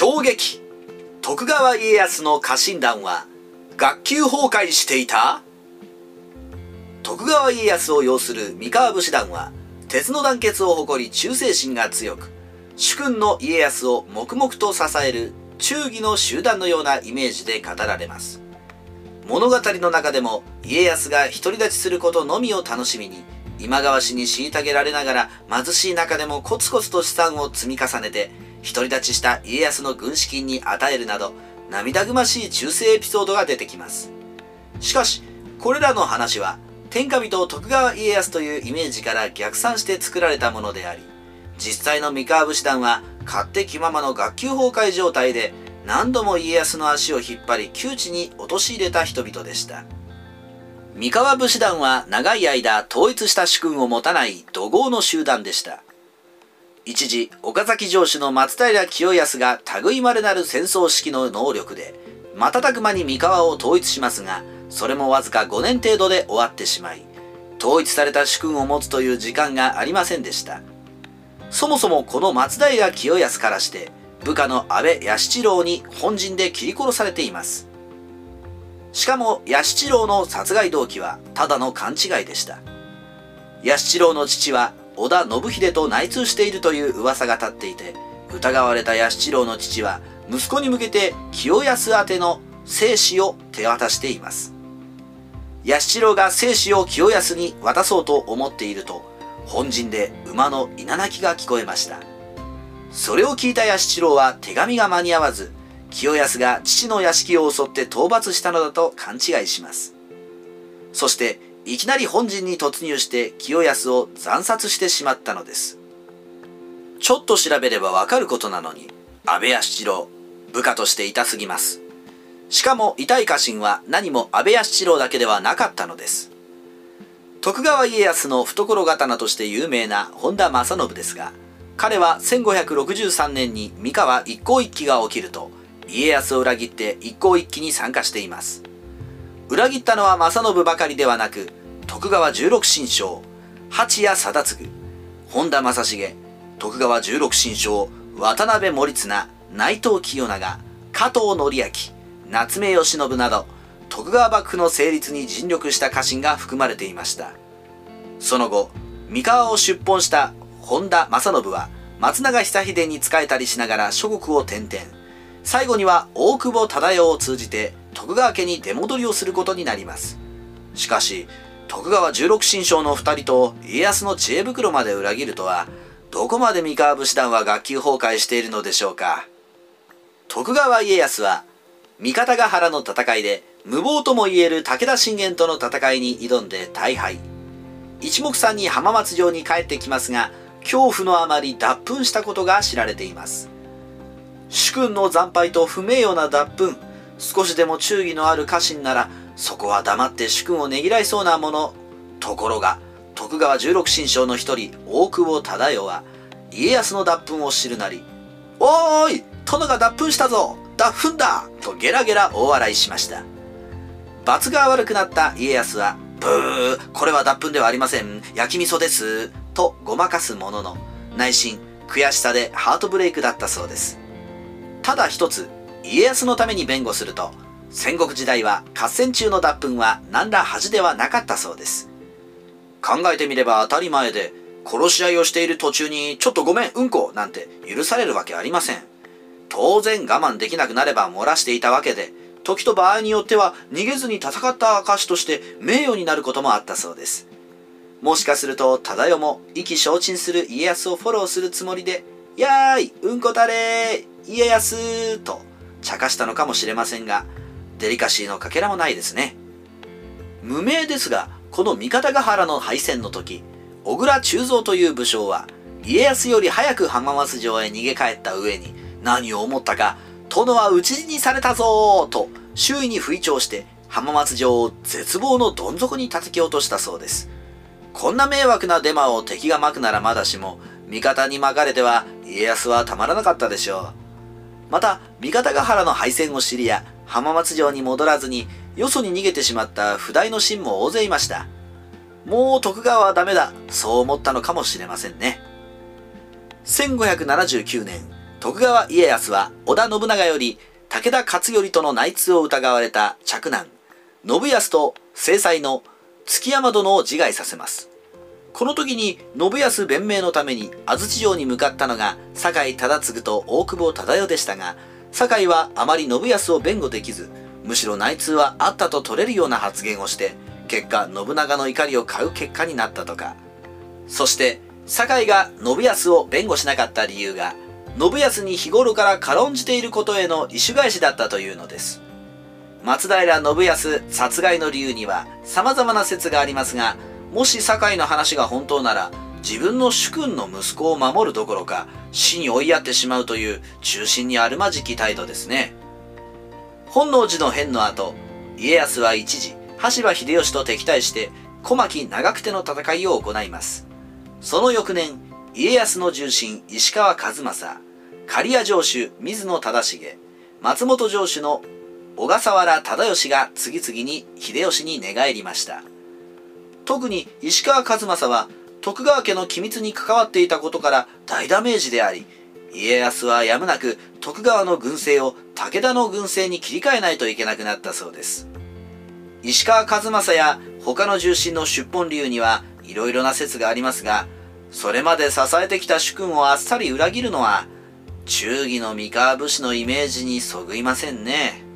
衝撃。徳川家康の家臣団は学級崩壊していた？徳川家康を擁する三河武士団は鉄の団結を誇り忠誠心が強く主君の家康を黙々と支える忠義の集団のようなイメージで語られます。物語の中でも家康が独り立ちすることのみを楽しみに今川氏に虐げられながら貧しい中でもコツコツと資産を積み重ねて独り立ちした家康の軍資金に与えるなど涙ぐましい忠誠エピソードが出てきます。しかしこれらの話は天下人徳川家康というイメージから逆算して作られたものであり実際の三河武士団は勝手気ままの学級崩壊状態で何度も家康の足を引っ張り窮地に陥れた人々でした。三河武士団は長い間統一した主君を持たない怒号の集団でした。一時岡崎城主の松平清康が類まれなる戦争指揮の能力で瞬く間に三河を統一しますがそれもわずか5年程度で終わってしまい統一された主君を持つという時間がありませんでした。そもそもこの松平清康からして部下の安倍安七郎に本陣で切り殺されています。しかも安七郎の殺害動機はただの勘違いでした。安七郎の父は織田信秀と内通しているという噂が立っていて疑われた安七郎の父は息子に向けて清安宛ての生死を手渡しています。安七郎が生死を清安に渡そうと思っていると本陣で馬の稲鳴きが聞こえました。それを聞いた安七郎は手紙が間に合わず清安が父の屋敷を襲って討伐したのだと勘違いします。そしていきなり本陣に突入して清安を惨殺してしまったのです。ちょっと調べればわかることなのに安倍安七郎部下として痛すぎます。しかも痛い家臣は何も安倍安七郎だけではなかったのです。徳川家康の懐刀として有名な本田正信ですが彼は1563年に三河一向一揆が起きると家康を裏切って一向一揆に参加しています。裏切ったのは正信ばかりではなく徳川十六神将八谷貞次。本田正成徳川十六神将渡辺守綱内藤清長加藤則明夏目義信など徳川幕府の成立に尽力した家臣が含まれていました。その後三河を出奔した本田正信は松永久秀に仕えたりしながら諸国を転々。最後には大久保忠世を通じて徳川家に出戻りをすることになります。しかし徳川十六神将の2人と家康の知恵袋まで裏切るとはどこまで三河武士団は学級崩壊しているのでしょうか。徳川家康は三方ヶ原の戦いで無謀とも言える武田信玄との戦いに挑んで大敗。一目散に浜松城に帰ってきますが恐怖のあまり脱糞したことが知られています。主君の惨敗と不名誉な脱糞少しでも忠義のある家臣ならそこは黙って主君をねぎらいそうなものところが徳川十六神将の一人大久保忠世は家康の脱糞を知るなり「おーい殿が脱糞したぞ脱糞だとゲラゲラ大笑いしました。罰が悪くなった家康は、ブー、これは脱糞ではありません。焼き味噌です。とごまかすものの、内心、悔しさでハートブレイクだったそうです。ただ一つ、家康のために弁護すると、戦国時代は合戦中の脱糞は何ら恥ではなかったそうです。考えてみれば当たり前で、殺し合いをしている途中にちょっとごめんうんこなんて許されるわけありません。当然我慢できなくなれば漏らしていたわけで、時と場合によっては逃げずに戦った証として名誉になることもあったそうです。もしかすると忠世も意気消沈する家康をフォローするつもりで、やーい、うんこたれー、家康と茶化したのかもしれませんが、デリカシーのかけらもないですね。無名ですが、この三方ヶ原の敗戦の時、小倉忠蔵という武将は、家康より早く浜松城へ逃げ帰った上に、何を思ったか、殿は討ち死にされたぞと周囲に吹聴して浜松城を絶望のどん底に叩き落としたそうです。こんな迷惑なデマを敵がまくならまだしも、味方に巻かれては家康はたまらなかったでしょう。また、三方ヶ原の敗戦を知りや、浜松城に戻らずに、よそに逃げてしまった不代の臣も大勢いました。もう徳川はダメだ、そう思ったのかもしれませんね。1579年、徳川家康は織田信長より武田勝頼との内通を疑われた嫡男信康と正妻の築山殿を自害させますこの時に信康弁明のために安土城に向かったのが酒井忠次と大久保忠世でしたが酒井はあまり信康を弁護できずむしろ内通はあったと取れるような発言をして結果信長の怒りを買う結果になったとか。そして酒井が信康を弁護しなかった理由が信康に日頃から軽んじていることへの意趣返しだったというのです。松平信康殺害の理由には様々な説がありますがもし酒井の話が本当なら自分の主君の息子を守るどころか死に追いやってしまうという中心にあるまじき態度ですね。本能寺の変の後家康は一時羽柴秀吉と敵対して小牧長久手の戦いを行います。その翌年家康の重臣石川数正刈谷城主水野忠重松本城主の小笠原忠義が次々に秀吉に寝返りました。特に石川数正は徳川家の機密に関わっていたことから大ダメージであり家康はやむなく徳川の軍勢を武田の軍勢に切り替えないといけなくなったそうです。石川数正や他の重臣の出奔理由にはいろいろな説がありますがそれまで支えてきた主君をあっさり裏切るのは忠義の三河武士のイメージにそぐいませんね。